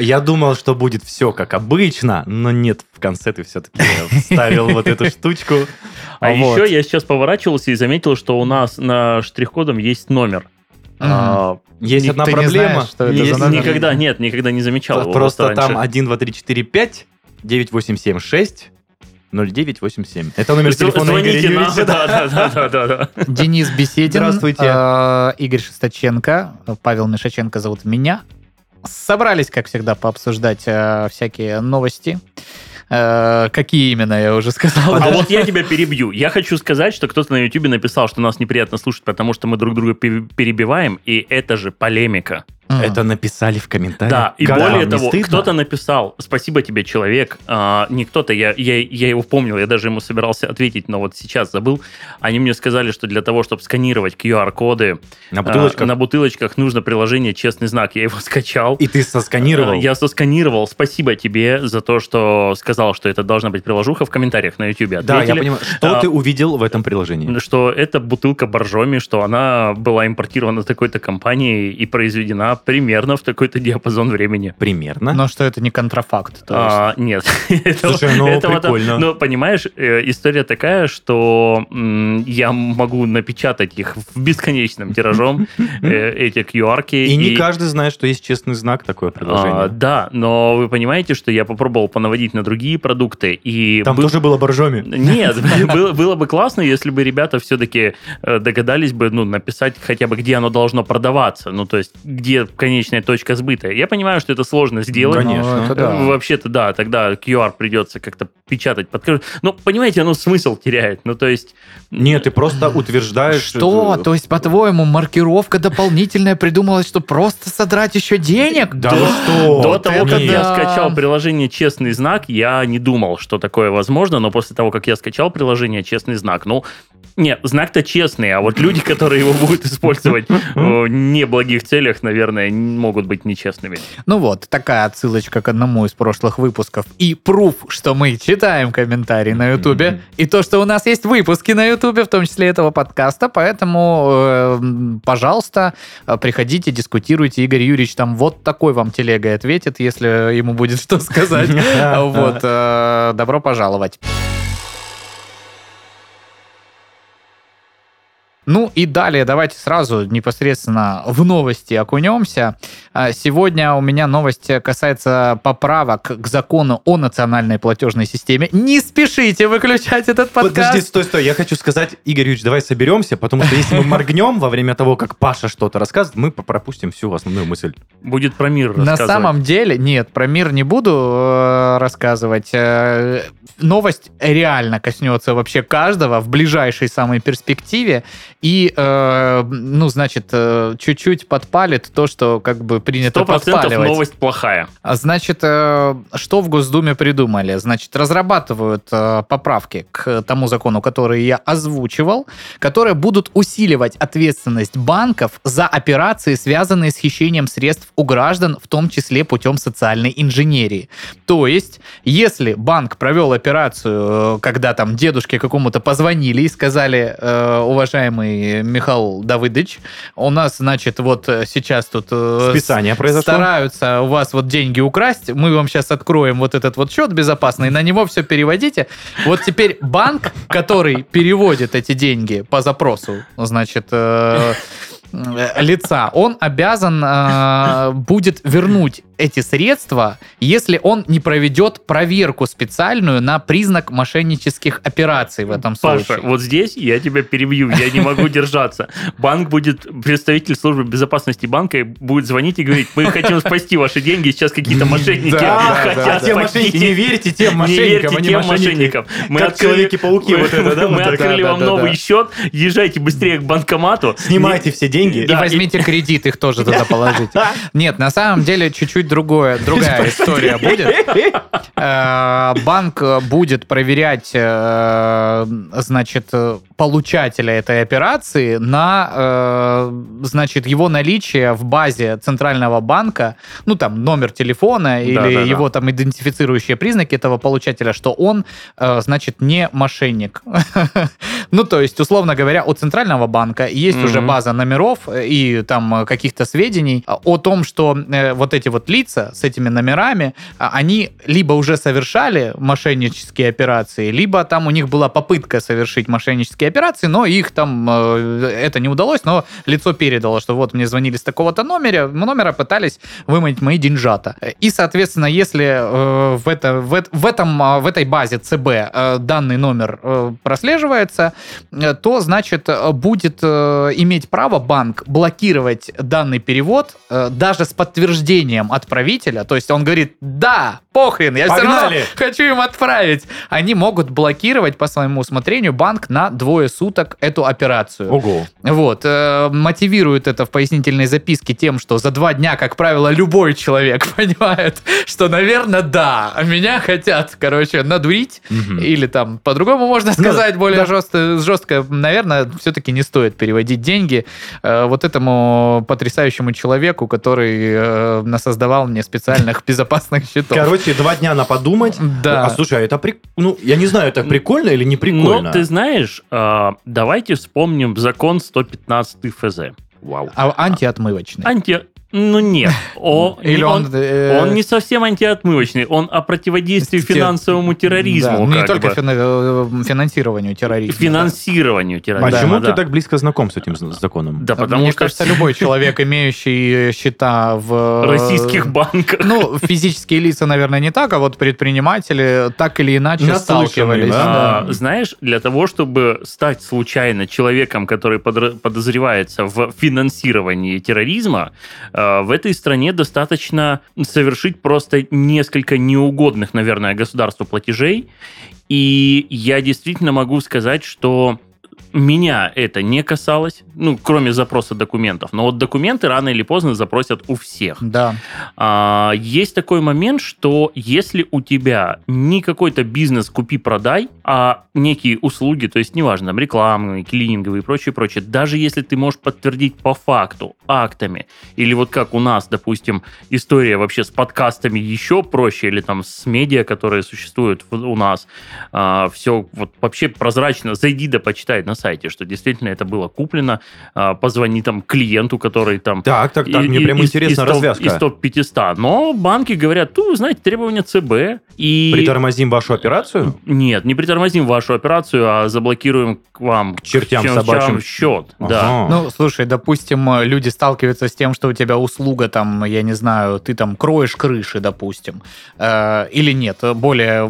Я думал, что будет все как обычно, но нет, в конце ты все-таки вставил вот эту штучку. А еще я сейчас поворачивался и заметил, что у нас на штрих-кодом есть номер. А, есть одна проблема. Никогда, нет, никогда не замечал. Просто там 1, 2, 3, 4, 5, 9, 8, 7, 6, 0987. Это номер телефона Игоря Юрьевича. Да, да, да, да, да. Денис Беседин. Здравствуйте. Э, Игорь Шесточенко. Павел Мишаченко зовут меня. Собрались, как всегда, пообсуждать э, всякие новости. Э, какие именно, я уже сказал. А вот я тебя перебью. Я хочу сказать, что кто-то на YouTube написал, что нас неприятно слушать, потому что мы друг друга перебиваем, и это же полемика. Это написали в комментариях. Да, и Когда более того, кто-то написал, спасибо тебе, человек, а, не кто-то, я, я, я его помнил, я даже ему собирался ответить, но вот сейчас забыл. Они мне сказали, что для того, чтобы сканировать QR-коды на бутылочках, а, на бутылочках нужно приложение «Честный знак». Я его скачал. И ты сосканировал? А, я сосканировал. Спасибо тебе за то, что сказал, что это должна быть приложуха в комментариях на YouTube. Ответили. Да, я понимаю. Что а, ты увидел в этом приложении? Что это бутылка боржоми, что она была импортирована такой-то компанией и произведена примерно в такой-то диапазон времени. Примерно? Но что это не контрафакт? А, нет. Слушай, ну этого прикольно. Ну, понимаешь, э, история такая, что я могу напечатать их в бесконечном тиражом, э, эти QR-ки. И не каждый знает, что есть честный знак, такое предложение. А, да, но вы понимаете, что я попробовал понаводить на другие продукты. и Там тоже было боржоми? Нет, было бы классно, если бы ребята все-таки э, догадались бы ну, написать хотя бы, где оно должно продаваться. Ну, то есть, где конечная точка сбыта. Я понимаю, что это сложно сделать. Конечно. Ну, да. Вообще-то, да, тогда QR придется как-то печатать под... Ну, понимаете, оно смысл теряет. Ну, то есть... Нет, ты просто утверждаешь... Что? То есть, по-твоему, маркировка дополнительная придумалась, что просто содрать еще денег? Да что? До того, как я скачал приложение «Честный знак», я не думал, что такое возможно, но после того, как я скачал приложение «Честный знак», ну, нет, знак-то честный, а вот люди, которые его будут использовать в неблагих целях, наверное, могут быть нечестными. Ну вот, такая отсылочка к одному из прошлых выпусков. И пруф, что мы читаем комментарии на Ютубе, и то, что у нас есть выпуски на Ютубе, в том числе этого подкаста, поэтому, э, пожалуйста, приходите, дискутируйте. Игорь Юрьевич там вот такой вам телегой ответит, если ему будет что сказать. Вот, э, добро пожаловать. Ну и далее давайте сразу непосредственно в новости окунемся. А, сегодня у меня новость касается поправок к закону о национальной платежной системе. Не спешите выключать этот подкаст. Подожди, стой, стой. Я хочу сказать, Игорь Юрьевич, давай соберемся, потому что если мы моргнем во время того, как Паша что-то рассказывает, мы пропустим всю основную мысль. Будет про мир На самом деле, нет, про мир не буду э, рассказывать. Э, новость реально коснется вообще каждого в ближайшей самой перспективе и, э, ну, значит, э, чуть-чуть подпалит то, что как бы принято 100% подпаливать. новость плохая. А значит, э, что в Госдуме придумали? Значит, разрабатывают э, поправки к тому закону, который я озвучивал, которые будут усиливать ответственность банков за операции, связанные с хищением средств у граждан, в том числе путем социальной инженерии. То есть, если банк провел операцию, э, когда там дедушке какому-то позвонили и сказали, э, уважаемый уважаемый Михаил Давыдович. У нас, значит, вот сейчас тут э, Списание произошло. стараются у вас вот деньги украсть. Мы вам сейчас откроем вот этот вот счет безопасный, на него все переводите. Вот теперь банк, который переводит эти деньги по запросу, значит, э, э, лица, он обязан э, будет вернуть эти средства, если он не проведет проверку специальную на признак мошеннических операций в этом Паша, случае. вот здесь я тебя перебью, я не могу держаться. Банк будет, представитель службы безопасности банка будет звонить и говорить, мы хотим спасти ваши деньги, сейчас какие-то мошенники хотят мошенники, не верьте тем мошенникам, Не верьте тем мошенникам. Мы как Человеки-пауки вот это, да? Мы открыли вам новый счет, езжайте быстрее к банкомату. Снимайте все деньги деньги. И возьмите кредит, их тоже туда положите. Нет, на самом деле чуть-чуть другое, другая история будет. Э, Банк будет проверять, э, значит, получателя этой операции на, э, значит, его наличие в базе центрального банка, ну, там, номер телефона или его там идентифицирующие признаки этого получателя, что он, значит, не мошенник. Ну, то есть, условно говоря, у центрального банка есть уже база номеров и там каких-то сведений о том, что вот эти вот лица с этими номерами, а, они либо уже совершали мошеннические операции, либо там у них была попытка совершить мошеннические операции, но их там э, это не удалось, но лицо передало, что вот мне звонили с такого-то номера, номера пытались выманить мои деньжата. И, соответственно, если э, в, это, в, в, этом, а, в этой базе ЦБ э, данный номер прослеживается, то, значит, будет иметь право банк блокировать данный перевод даже с подтверждением отправителя. То есть он говорит, да, похрен, я все равно Погнали!» хочу им отправить. Они могут блокировать по своему усмотрению банк на двое суток эту операцию. Ого. Вот. э, мотивирует это в пояснительной записке тем, что за два дня, как правило, любой человек понимает, что, наверное, да, меня хотят, короче, надурить. Мгм. Или там по-другому можно Ну, сказать, более да. жестко, жестко. Наверное, все-таки не стоит переводить деньги э, вот этому потрясающему человеку, который э, насоздавал мне специальных безопасных счетов. Короче, два дня на подумать. Да. А слушай, а это прик... Ну, я не знаю, это прикольно или не прикольно. Но ты знаешь, а, давайте вспомним закон 115 ФЗ. Вау. А антиотмывочный. Анти... Ну нет, О, Или он... э, он не совсем антиотмывочный, он о противодействии Те- финансовому терроризму. Да, не только бы. э, финансированию терроризма. финансированию терроризма. Почему да. ты так близко знаком с этим законом? Да, Да, потому Мне что кажется, любой человек, имеющий счета в... российских банках. Ну, физические лица, наверное, не так, а вот предприниматели так или иначе сталкивались. да. А, Знаешь, для того, чтобы стать случайно человеком, который подозревается в финансировании терроризма, э, в этой стране достаточно совершить просто несколько неугодных, наверное, государству платежей. И я действительно могу сказать, что меня это не касалось, ну, кроме запроса документов. Но вот документы рано или поздно запросят у всех. Да. А, есть такой момент, что если у тебя не какой-то бизнес купи-продай, а некие услуги, то есть неважно, там, рекламные, клининговые и прочее, прочее, даже если ты можешь подтвердить по факту, актами, или вот как у нас, допустим, история вообще с подкастами еще проще, или там с медиа, которые существуют у нас, все вот вообще прозрачно, зайди да почитай на сайте, что действительно это было куплено, а, позвони там клиенту, который там Так, так, так, и- мне и- прям из- интересна из развязка. Из топ-500. Но банки говорят, ну, вы знаете, требования ЦБ. И... Притормозим вашу операцию? Нет, не притормозим вашу операцию, а заблокируем к вам к чертям собачьим. счет. Да. Ага. Ну, слушай, допустим, люди сталкиваются с тем, что у тебя услуга там, я не знаю, ты там кроешь крыши, допустим, э, или нет. Более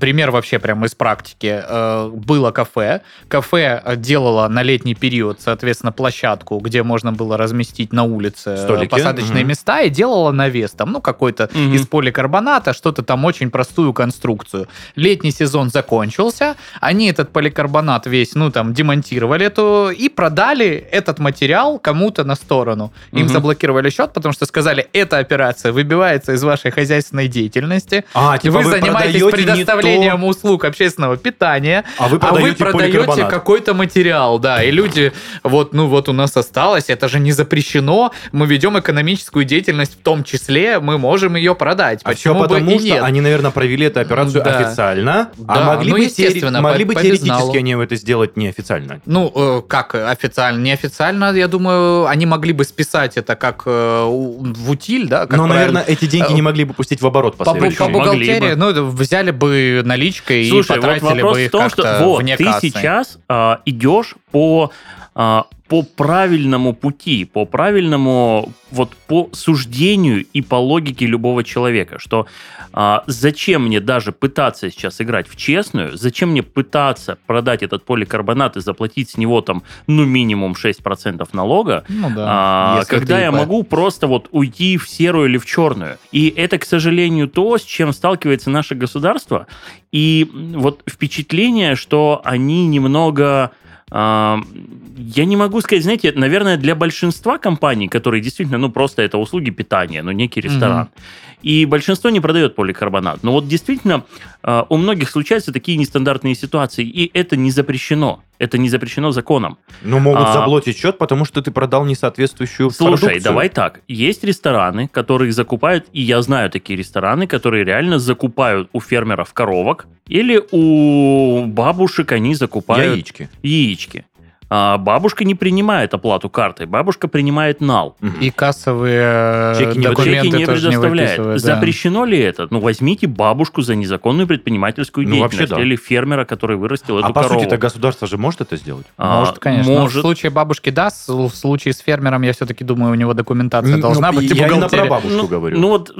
пример вообще прямо из практики. Э, было кафе, кафе э, делало на летний период, соответственно, площадку, где можно было разместить на улице Столики. посадочные Мгм. места и делала навес там, ну, какой-то Мгм. из поликарбоната, что-то там очень простую конструкцию. Летний сезон закончился, они этот поликарбонат весь, ну, там, демонтировали эту и продали этот материал кому-то на сторону. Им Мгм. заблокировали счет, потому что сказали, эта операция выбивается из вашей хозяйственной деятельности. А, типа вы, вы занимаетесь продаете предоставлением то, услуг общественного питания, а вы а вы продаете продаете поликарбонат. Какой-то материал, да, и люди, вот, ну вот у нас осталось, это же не запрещено, мы ведем экономическую деятельность в том числе, мы можем ее продать. А все Почему бы потому, и что нет? они, наверное, провели эту операцию Да. официально, Да, а могли ну, бы, естественно, могли по- бы теоретически они это сделать неофициально. Ну, э, как официально, неофициально, я думаю, они могли бы списать это как э, в утиль, да? Как Но, правильно. наверное, эти деньги Э, не могли бы пустить в оборот по, по, по бухгалтерии, бы. ну, взяли бы наличкой и Слушай, вот потратили вопрос бы в их том, что вот, вне ты кассы. сейчас а, идешь по, а, по правильному пути, по правильному, вот по суждению и по логике любого человека, что а, зачем мне даже пытаться сейчас играть в честную, зачем мне пытаться продать этот поликарбонат и заплатить с него там, ну, минимум 6% налога, Ну да. а, если когда я могу просто вот уйти в серую или в черную. И это, к сожалению, то, с чем сталкивается наше государство. И вот впечатление, что они немного я не могу сказать, знаете, наверное, для большинства компаний, которые действительно, ну, просто это услуги питания, ну, некий ресторан, mm-hmm. и большинство не продает поликарбонат. Но вот действительно а, у многих случаются такие нестандартные ситуации, и это не запрещено. Это не запрещено законом. Но могут а, заблочить счет, потому что ты продал несоответствующую Слушай, продукцию. давай так. Есть рестораны, которые закупают, и я знаю такие рестораны, которые реально закупают у фермеров коровок, или у бабушек они закупают... Яички. Яички а бабушка не принимает оплату картой, бабушка принимает нал. И кассовые чеки не, документы чеки не предоставляет. Не да. Запрещено ли это? Ну, возьмите бабушку за незаконную предпринимательскую ну, деятельность да. или фермера, который вырастил а эту по корову. А по сути-то государство же может это сделать? А, может, конечно. Может. Но в случае бабушки да, в случае с фермером, я все-таки думаю, у него документация ну, должна быть. Я именно про бабушку ну, говорю. Ну вот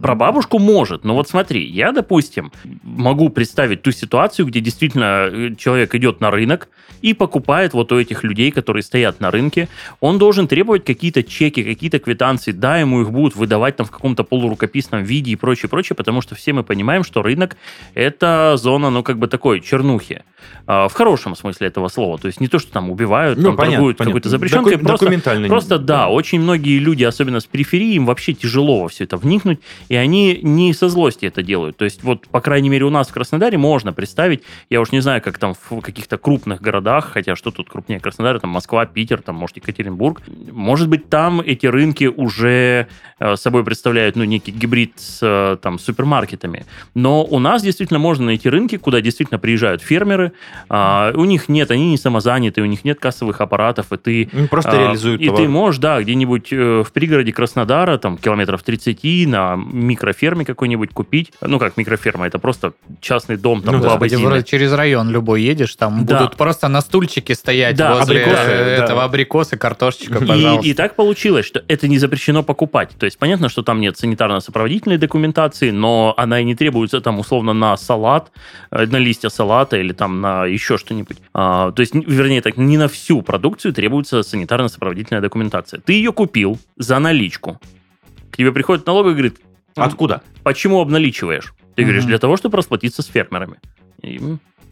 про бабушку может, но вот смотри, я, допустим, могу представить ту ситуацию, где действительно э, человек идет на рынок и покупает вот у этих людей, которые стоят на рынке, он должен требовать какие-то чеки, какие-то квитанции, да, ему их будут выдавать там в каком-то полурукописном виде и прочее, прочее, потому что все мы понимаем, что рынок – это зона, ну, как бы такой, чернухи. А, в хорошем смысле этого слова. То есть не то, что там убивают, ну, там понятно, торгуют какой-то запрещенкой. Доку- просто, документально. Просто, да, очень многие люди, особенно с периферии, им вообще тяжело во все это вникнуть, и они не со злости это делают. То есть вот, по крайней мере, у нас в Краснодаре можно представить, я уж не знаю, как там в каких-то крупных городах, хотя что тут крупнее Краснодара, там Москва, Питер, там, может, Екатеринбург, может быть, там эти рынки уже э, собой представляют, ну, некий гибрид с э, там супермаркетами. Но у нас действительно можно найти рынки, куда действительно приезжают фермеры, а, у них нет, они не самозаняты, у них нет кассовых аппаратов, и ты... Просто а, реализуют И товар. ты можешь, да, где-нибудь э, в пригороде Краснодара, там, километров 30, на микроферме какой-нибудь купить. Ну, как микроферма, это просто частный дом, там, ну, да, через район любой едешь, там да. будут просто на стульчике стоять да, возле абрикосы, этого да. абрикосы, картошечка, пожалуйста. И, и так получилось, что это не запрещено покупать. То есть, понятно, что там нет санитарно-сопроводительной документации, но она и не требуется там условно на салат, э, на листья салата или там на еще что-нибудь. А, то есть, вернее, так, не на всю продукцию требуется санитарно-сопроводительная документация. Ты ее купил за наличку. К тебе приходит налоговый и говорит, откуда? Почему обналичиваешь? Ты mm говоришь, для того, чтобы расплатиться с фермерами. И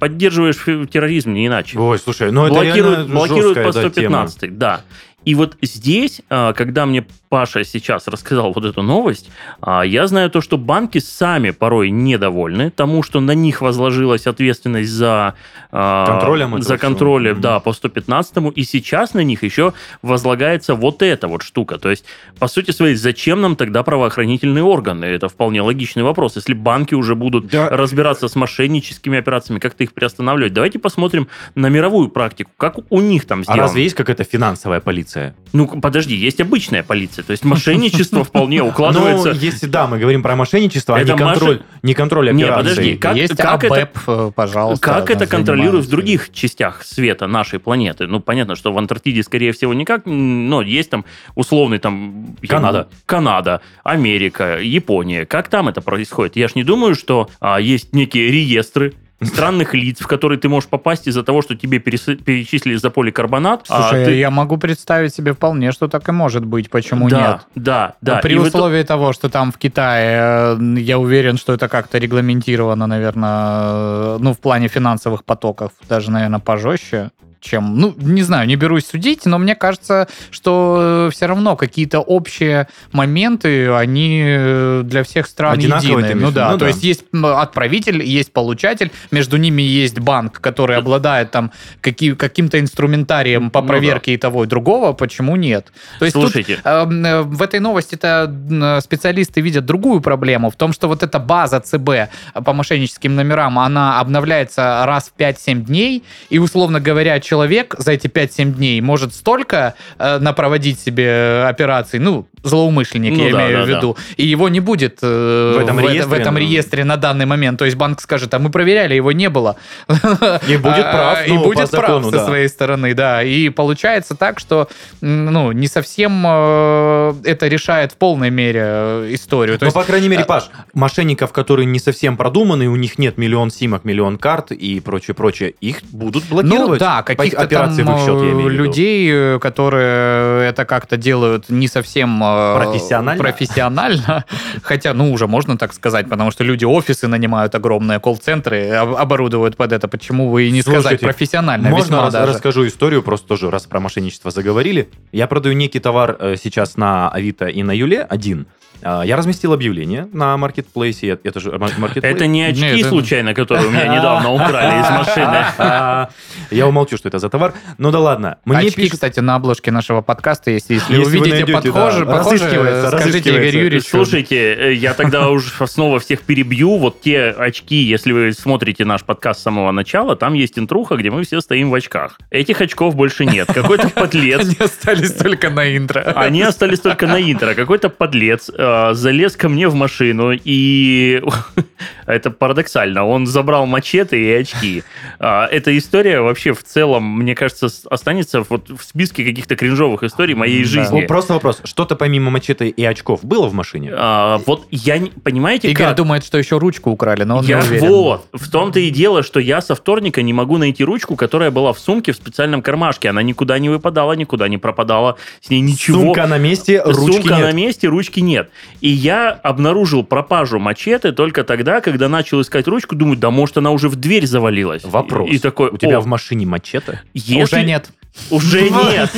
поддерживаешь терроризм, не иначе. Ой, слушай, ну это блокируют, блокируют по 115, да, да. И вот здесь, а, когда мне Паша сейчас рассказал вот эту новость, а, я знаю то, что банки сами порой недовольны тому, что на них возложилась ответственность за, а, Контролем за контроль, да, по 115 и сейчас на них еще возлагается вот эта вот штука. То есть, по сути своей, зачем нам тогда правоохранительные органы? Это вполне логичный вопрос. Если банки уже будут да. разбираться с мошенническими операциями, как-то их приостанавливать, давайте посмотрим на мировую практику, как у них там сделано. А разве есть какая-то финансовая полиция? Ну, подожди, есть обычная полиция. То есть мошенничество вполне укладывается... Ну, если да, мы говорим про мошенничество, а не контроль, не контроль операции. Подожди, как, есть как это, э, пожалуйста. Как это контролируют в других частях света нашей планеты? Ну, понятно, что в Антарктиде, скорее всего, никак, но есть там условный там... Канада. Канада, Америка, Япония. Как там это происходит? Я ж не думаю, что а, есть некие реестры, странных лиц, в которые ты можешь попасть из-за того, что тебе перечислили за поликарбонат. А Слушай, а ты... я могу представить себе вполне, что так и может быть. Почему да, нет? Да, да. При и условии это... того, что там в Китае, э, я уверен, что это как-то регламентировано, наверное, ну, в плане финансовых потоков, даже, наверное, пожестче чем... Ну, не знаю, не берусь судить, но мне кажется, что все равно какие-то общие моменты, они э, для всех стран Одинаковые едины. Ну да, ну, то да. есть есть отправитель, есть получатель, между ними есть банк, который обладает там какие, каким-то инструментарием по проверке ну, да. и того и другого, почему нет? То есть Слушайте. Тут, эм, э, в этой новости-то специалисты видят другую проблему, в том, что вот эта база ЦБ по мошенническим номерам, она обновляется раз в 5-7 дней, и, условно говоря, человек за эти 5-7 дней может столько э, напроводить себе операций, ну, злоумышленник, ну, я да, имею да, в виду, да. и его не будет э, в этом, в, реестре, в этом реестре на данный момент. То есть банк скажет, а мы проверяли, его не было. И будет прав, а, И будет прав со своей стороны, да. И получается так, что ну, не совсем э, это решает в полной мере э, историю. Ну, по крайней мере, Паш, мошенников, которые не совсем продуманы, у них нет миллион симок, миллион карт и прочее, прочее, их будут блокировать. Ну да, каких-то там счет, людей, которые это как-то делают не совсем э, Профессионально? профессионально. Хотя, ну, уже можно так сказать, потому что люди офисы нанимают огромные, колл-центры об- оборудуют под это. Почему вы и не сказать Слушайте, профессионально? Можно рас- даже. расскажу историю, просто тоже раз про мошенничество заговорили. Я продаю некий товар э, сейчас на Авито и на Юле один. А, Я разместил объявление на маркетплейсе. Это же мар- маркетплейс. Это не очки, Нет, случайно, которые у меня недавно украли из машины. Я умолчу, что это за товар. Ну да ладно. Мне Очки, пишут... кстати, на обложке нашего подкаста. Если, Если вы увидите найдете, подхоже, да. похоже, Разыскивается, скажите. Игорь Юрьевич. Слушайте, э, я тогда уже снова всех перебью. Вот те очки, если вы смотрите наш подкаст с самого начала, там есть интруха, где мы все стоим в очках. Этих очков больше нет. Какой-то подлец Они остались только на интро. Они остались только на интро. Какой-то подлец э, залез ко мне в машину, и это парадоксально. Он забрал мачете и очки. А, эта история вообще в целом, мне кажется, останется вот в списке каких-то кринжовых историй моей Да. жизни. Ну, Просто вопрос. Что-то помимо мачете и очков было в машине? А, вот я. Понимаете, Игорь как? думает, что еще ручку украли, но он я не уверен. вот, в том-то и дело, что я со вторника не могу найти ручку, которая была в сумке в специальном кармашке. Она никуда не выпадала, никуда не пропадала. С ней ничего. Сумка на месте, ручки Сумка нет. на месте, ручки нет. И я обнаружил пропажу мачете только тогда, когда начал искать ручку, думаю, да может она уже в дверь завалилась. Вопрос. И, и такой, У тебя «О, в машине мачете? если- Уже нет. Уже нет.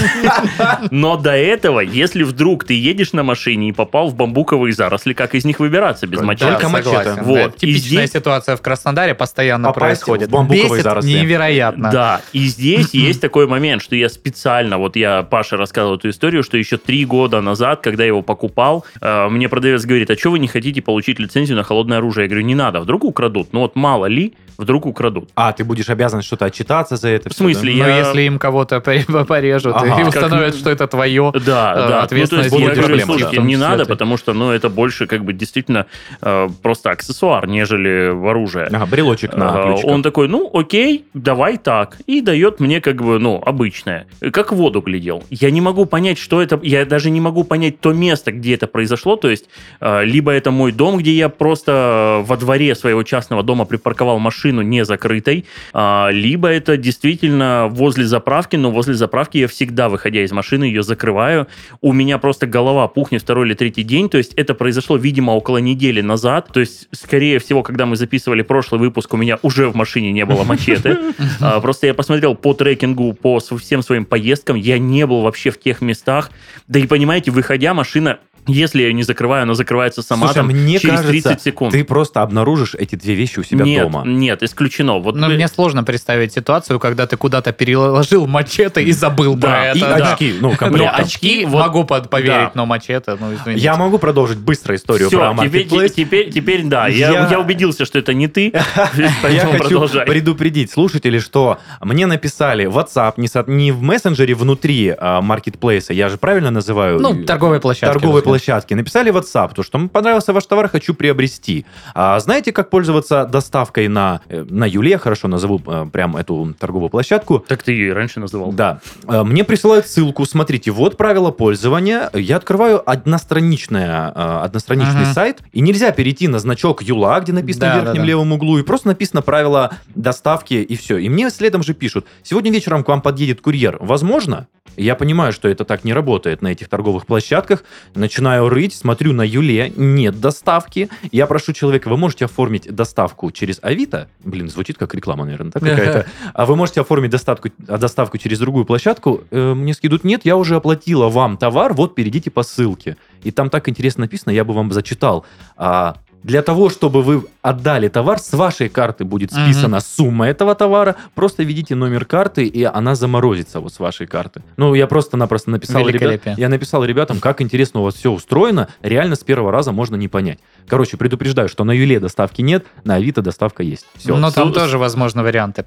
Но до этого, если вдруг ты едешь на машине и попал в бамбуковые заросли, как из них выбираться без мачете? Только мачете. Вот. Типичная здесь- ситуация в Краснодаре постоянно Попасть происходит. в бамбуковые Бесит заросли. невероятно. Да, и здесь есть такой момент, что я специально, вот я Паше рассказывал эту историю, что еще три года назад, когда я его покупал, э, мне продавец говорит, а что вы не хотите получить лицензию на холодное оружие? Я говорю, не надо, вдруг украдут. Ну вот мало ли, вдруг украдут. А, ты будешь обязан что-то отчитаться за это? В смысле, да? Но я- если им кого-то порежут Ага. и Как- установят, что это твое, Да, э, да. Ну, то ответственность есть будет говорю, проблема, слушайте, да. не надо, потому что, ну, это больше как бы действительно э, просто аксессуар, нежели оружие. Ага, брелочек на А, ключиках. Он такой, ну, окей, давай так. И дает мне как бы, ну, обычное. Как в воду глядел. Я не могу понять, что это... Я даже не могу понять то место, где это произошло. То есть, э, либо это мой дом, где я просто во дворе своего частного дома припарковал машину не закрытой, а, либо это действительно возле заправки, но возле заправки я всегда, выходя из машины, ее закрываю. У меня просто голова пухнет второй или третий день. То есть, это произошло, видимо, около недели назад. То есть, скорее всего, когда мы записывали прошлый выпуск, у меня уже в машине не было мачете. А, Просто я посмотрел по трекингу, по всем своим поездкам, я не был вообще в тех местах. Да и понимаете, выходя, машина, если я ее не закрываю, она закрывается сама Слушай, там мне через кажется, 30 секунд. Ты просто обнаружишь эти две вещи у себя нет, дома. нет, исключено. Вот Но вы- мне сложно представить ситуацию, когда ты куда-то переложил мачете и забыл Да, про это. И да. очки, ну, Ну, очки вот- могу поверить, да. но мачете, ну, извините. Я могу продолжить быстро историю Все, про теперь, теперь, теперь, да, я, Я- я убедился, что это не ты, Я поэтому хочу продолжай. предупредить слушателей, что мне написали в WhatsApp, не, со- не в мессенджере внутри маркетплейса, я же правильно называю? Ну, торговой площадки. торговой возьмем. Площадке. Написали в WhatsApp, то, что понравился ваш товар, хочу приобрести. А знаете, как пользоваться доставкой на, э, на Юле? Хорошо назову э, прям эту торговую площадку. Так ты ее и раньше называл. Да. Э, Мне присылают ссылку. Смотрите, вот правила пользования. Я открываю одностраничное, одностраничный Ага. сайт, и нельзя перейти на значок Юла, где написано Да, в верхнем да, да. левом углу, и просто написано правила доставки, и все. И мне следом же пишут, сегодня вечером к вам подъедет курьер. Возможно? Я понимаю, что это так не работает на этих торговых площадках. Начинаю рыть, смотрю на Юле, нет доставки. Я прошу человека, вы можете оформить доставку через Авито? Блин, звучит как реклама, наверное, так какая-то. А вы можете оформить доставку, а, доставку через другую площадку? Э, мне скидут, нет, я уже оплатила вам товар, вот перейдите по ссылке. И там так интересно написано, я бы вам зачитал. А, для того, чтобы вы отдали товар, с вашей карты будет списана сумма этого товара. Просто введите номер карты, и она заморозится вот с вашей карты. Ну, я просто-напросто написал, ребят, я написал ребятам, как интересно у вас все устроено. Реально с первого раза можно не понять. Короче, предупреждаю, что на Юле доставки нет, на Авито доставка есть. Все. Но там Су- тоже возможны варианты.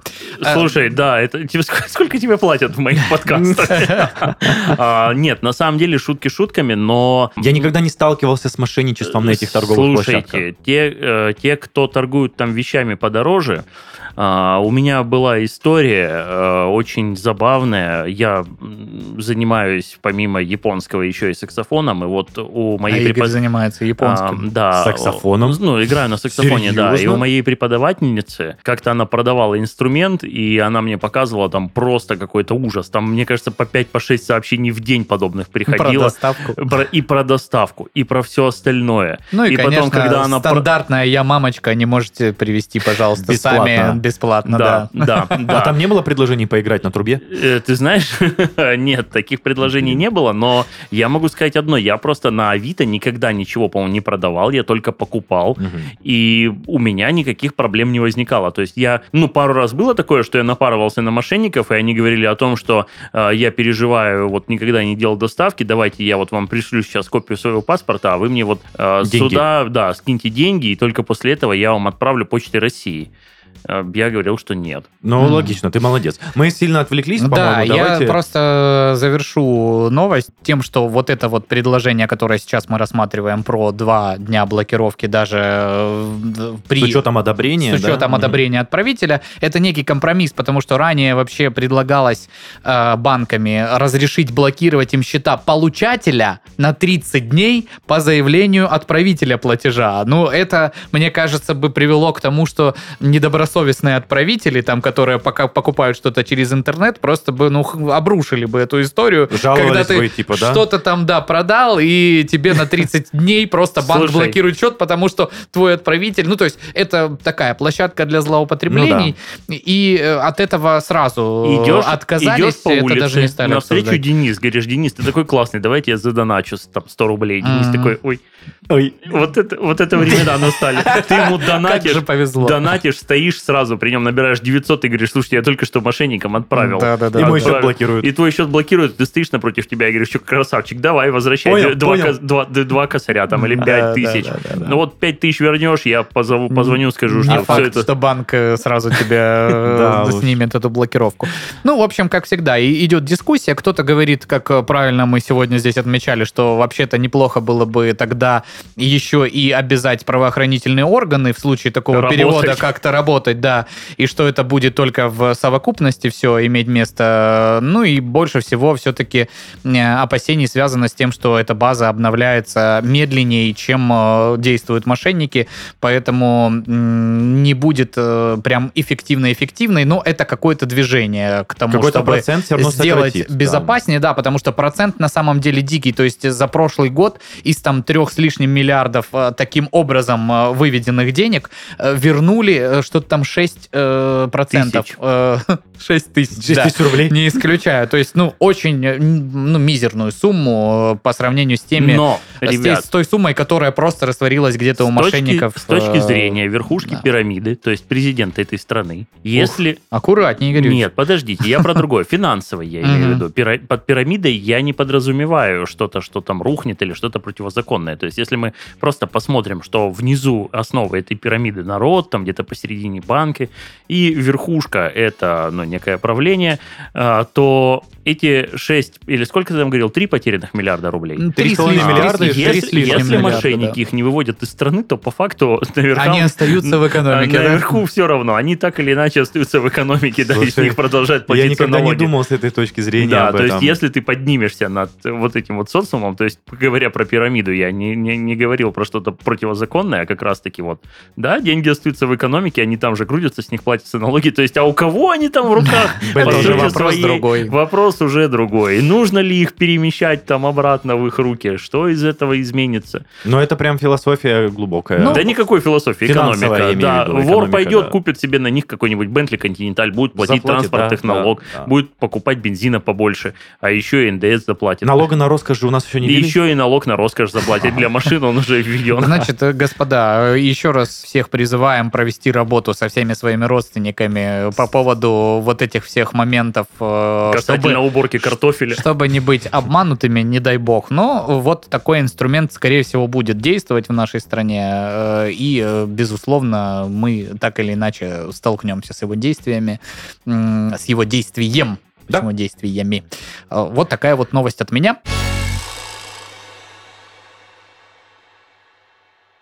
Слушай, да, это тебе сколько тебе платят в моих подкастах? А, Нет, на самом деле шутки шутками, но Я никогда не сталкивался с мошенничеством на этих торговых Слушайте, те, э, те, кто торгуют там вещами подороже, а, у меня была история э, очень забавная. Я занимаюсь помимо японского еще и саксофоном, и вот у моей а Игорь препод... занимается японским. А, да. Саксофоном? Ну, играю на саксофоне, Серьезно? да. И у моей преподавательницы как-то она продавала инструмент, и она мне показывала там просто какой-то ужас. Там, мне кажется, по 5-6 по сообщений в день подобных приходило. Про доставку. Про, и про доставку, и про все остальное. Ну и, и конечно, потом, когда она... стандартная «я мамочка», не можете привести, пожалуйста, Бесплатно. сами бесплатно. Да, да, да. А там не было предложений поиграть на трубе? Э, ты знаешь, нет, таких предложений не было, но я могу сказать одно. Я просто на Авито никогда ничего, по-моему, не продавал, я только покупал, и у меня никаких проблем не возникало. То есть я, ну, пару раз было такое, что я напарывался на мошенников, и они говорили о том, что э, я переживаю, вот никогда не делал доставки, давайте я вот вам пришлю сейчас копию своего паспорта, а вы мне вот э, сюда, да, скиньте деньги, и только после этого я вам отправлю почтой России. Э, я говорил, что нет. Ну, mm. логично, ты молодец. Мы сильно отвлеклись, по-моему. Да, Давайте... я просто завершу новость тем, что вот это вот предложение, которое сейчас мы рассматриваем про два дня блокировки даже э, при... С учетом одобрения, С учетом да? одобрения mm. отправителя, это некий компромисс, потому что ранее вообще предлагалось э, банками разрешить блокировать им счета получателя на 30 дней по заявлению отправителя платежа. Ну, это, мне кажется, бы привело к тому, что недобросовестно добросовестные отправители, там, которые пока покупают что-то через интернет, просто бы, ну, обрушили бы эту историю. Жаловались когда ты бы, типа, да? что-то там, да, продал, и тебе на 30 дней просто банк Слушай. блокирует счет, потому что твой отправитель, ну, то есть это такая площадка для злоупотреблений, ну, да. и э, от этого сразу идешь, отказались, идешь по улице, это даже не стали навстречу обсуждать. Денис, говоришь, Денис, ты такой классный, давайте я задоначу там 100 рублей. Денис mm-hmm. такой, ой, ой, вот это, вот это времена настали. Ты ему донатишь, донатишь, стоишь сразу при нем набираешь 900 и говоришь, слушайте, я только что мошенникам отправил. Да, да, да. И мой счет блокируют. И твой счет блокируют, ты стоишь напротив тебя и говоришь, что красавчик, давай, возвращай понял, два, понял. Ко- два, два косаря там или 5 да, тысяч. Да, да, да, ну вот 5 тысяч вернешь, я позову, позвоню, скажу, что Не факт, это... что банк э, сразу тебя э, снимет эту блокировку. Ну, в общем, как всегда, идет дискуссия. Кто-то говорит, как э, правильно мы сегодня здесь отмечали, что вообще-то неплохо было бы тогда еще и обязать правоохранительные органы в случае такого перевода как-то работать, да, и что это будет только в совокупности все иметь место. Ну и больше всего все-таки э, опасений связано с тем, что эта база обновляется медленнее, чем э, действуют мошенники, поэтому не будет э, прям эффективно-эффективной, но это какое-то движение к тому, Какой-то чтобы процент все равно сделать безопаснее, да. да, потому что процент на самом деле дикий, то есть за прошлый год из там трех с лишним миллиардов таким образом выведенных денег вернули что-то там 6 6 э, процентов. Тысяч. Э, 6 тысяч. 6 тысяч рублей. Не исключаю. То есть, ну, очень э, ну, мизерную сумму э, по сравнению с теми... Но, с, ребят, с той суммой, которая просто растворилась где-то у мошенников. С точки зрения верхушки да. пирамиды, то есть президента этой страны, если... Ух, аккуратнее, Игорь Нет, подождите, я про другое. Финансовое я имею в виду. Под пирамидой я не подразумеваю что-то, что там рухнет или что-то противозаконное. То есть, если мы просто посмотрим, что внизу основа этой пирамиды народ, там где-то посередине банки, и верхушка это ну, некое правление, а, то эти 6, или сколько ты там говорил, 3 потерянных миллиарда рублей? 3 с лишним миллиарда. Если, если мошенники да. их не выводят из страны, то по факту наверху... Они остаются в экономике, Наверху да? все равно. Они так или иначе остаются в экономике, Слушай, да, и с них продолжают платиться Я никогда налоги. не думал с этой точки зрения Да, то есть если ты поднимешься над вот этим вот социумом, то есть говоря про пирамиду, я не, не, не говорил про что-то противозаконное, а как раз-таки вот, да, деньги остаются в экономике, они там же крутятся, с них платятся налоги, то есть а у кого они там в руках? Это уже вопрос другой. Вопрос вопрос уже другой. Нужно ли их перемещать там обратно в их руки? Что из этого изменится? Но это прям философия глубокая. Ну, да никакой философии, экономика. Да. Виду, Вор пойдет, да. купит себе на них какой-нибудь Бентли Континенталь, будет платить Заплатит, транспортных да, налог, да, да. будет покупать бензина побольше, а еще и НДС заплатит. Налога на роскошь же у нас еще не ввели? Еще и налог на роскошь заплатить. Для машин он уже введен. Значит, господа, еще раз всех призываем провести работу со всеми своими родственниками по поводу вот этих всех моментов. Э, Касательно уборки картофеля. Чтобы не быть обманутыми, не дай бог. Но вот такой инструмент, скорее всего, будет действовать в нашей стране. Э, и, э, безусловно, мы так или иначе столкнемся с его действиями, с его действием, да? его действиями. Э, вот такая вот новость от меня.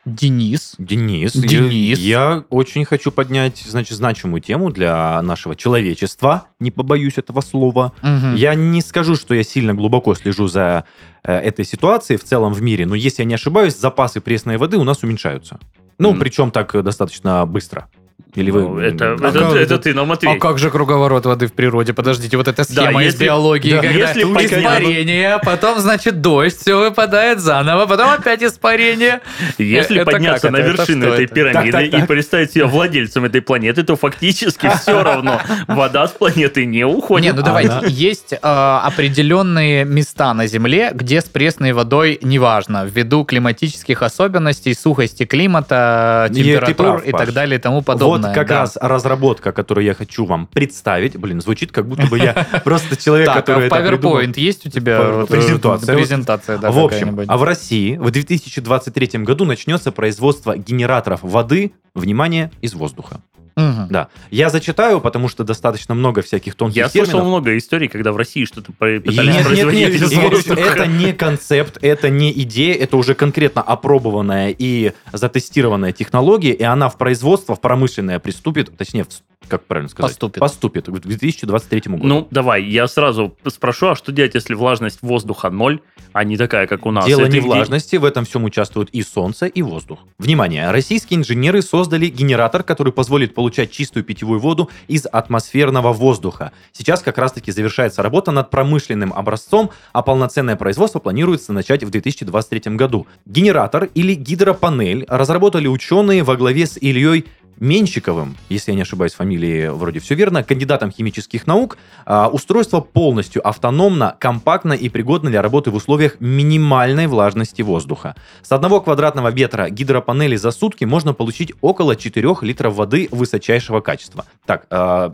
Денис. Денис, Денис. Я, я очень хочу поднять, значит, значимую тему для нашего человечества, не побоюсь этого слова. Мгм. Я не скажу, что я сильно глубоко слежу за э, этой ситуацией в целом в мире, но если я не ошибаюсь, запасы пресной воды у нас уменьшаются. Ну, причем так э, достаточно быстро. Или вы... Ну, это, А это, как это это? ты нам А ответь. как же круговорот воды в природе? Подождите, вот эта схема из если- биологии, да, когда если испарение, потом, значит, дождь, все выпадает заново, потом опять испарение. Если Это подняться на это? Это вершину что этой это? пирамиды Так, так, так. и представить себя владельцем этой планеты, то фактически все равно вода с планеты не Не, уходит. ну давайте, есть э, определенные места на Земле, где с пресной водой неважно, ввиду климатических особенностей, сухости климата, Не, температур прав, и так далее и тому подобное. Вот как да. раз разработка, которую я хочу вам представить. Блин, звучит, как будто бы я просто человек, а который это. PowerPoint есть у тебя вот, э, Презентация. презентация, да, в общем, а в России в 2023 году начнется производство генераторов воды, внимание, из воздуха. Мгм. Да. Я зачитаю, потому что достаточно много всяких тонких Я терминов. слышал много историй, когда в России что-то пытались Нет, нет, производить нет, Игорь, воздуха. это не концепт, это не идея, это уже конкретно опробованная и затестированная технология, и она в производство, в промышленное приступит, точнее, в как правильно сказать? Поступит. Поступит к 2023 году. Ну, давай, я сразу спрошу, а что делать, если влажность воздуха ноль, а не такая, как у нас? Дело Это не где- влажности, в этом всем участвуют и солнце, и воздух. Внимание, российские инженеры создали генератор, который позволит получать чистую питьевую воду из атмосферного воздуха. Сейчас как раз-таки завершается работа над промышленным образцом, а полноценное производство планируется начать в 2023 году. Генератор или гидропанель разработали ученые во главе с Ильей Менщиковым, если я не ошибаюсь, фамилии вроде все верно, кандидатом химических наук. А, устройство полностью автономно, компактно и пригодно для работы в условиях минимальной влажности воздуха. С одного квадратного метра гидропанели за сутки можно получить около 4 литров воды высочайшего качества. Так, а,